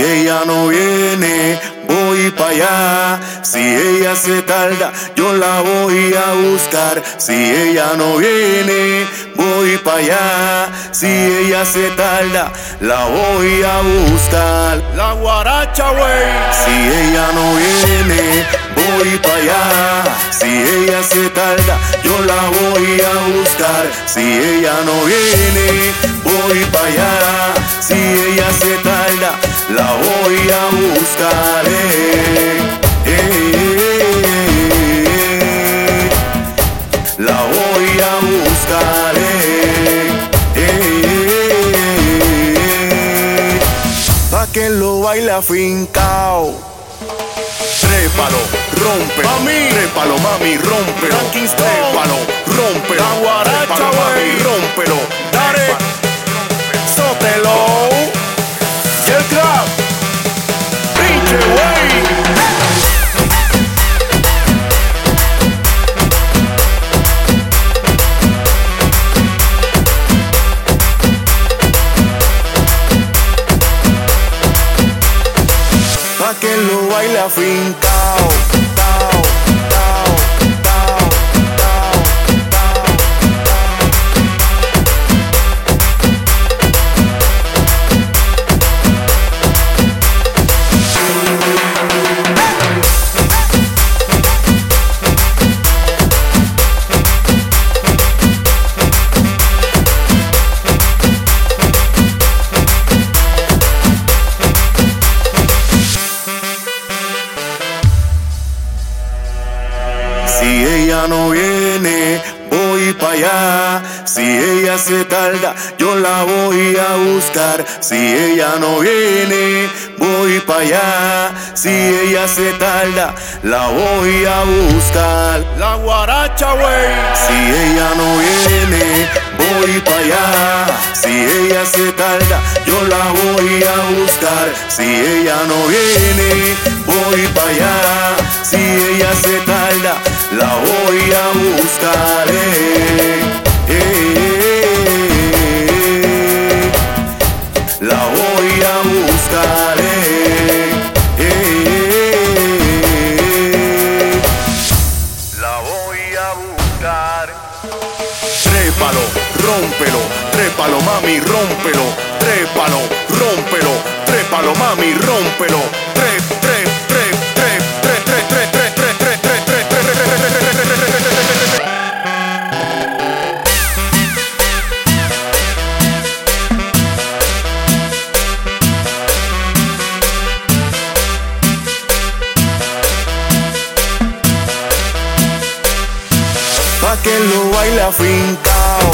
ella no viene, voy para allá. Si ella se tarda, yo la voy a buscar. Si ella no viene, voy para allá. Si ella se tarda, la voy a buscar. La guaracha, wey. Si ella no viene, voy para allá. Si ella se tarda, yo la voy a buscar. Si ella no viene, voy para allá. Si ella se tarda, la voy a buscar. eh, eh, eh. La voy a buscar. eh, eh, Pa' que lo baila fincao. Trépalo, rompe. Mami. Trépalo, mami, Stone. Trépalo, rómpelo. La guaracha, mami, wey. Lo baila fincao. Si ella se tarda, yo la voy a buscar. Si ella no viene, voy para allá. Si ella se tarda, la voy a buscar. La guaracha, wey. Si ella no viene, voy para allá. Si ella se tarda, yo la voy a buscar. Si ella no viene, voy para allá. Si ella se tarda, la voy a buscar. Trépalo, rómpelo. Trépalo, mami, rómpelo. Trépalo, rómpelo. Trépalo, mami, rómpelo. baile afincao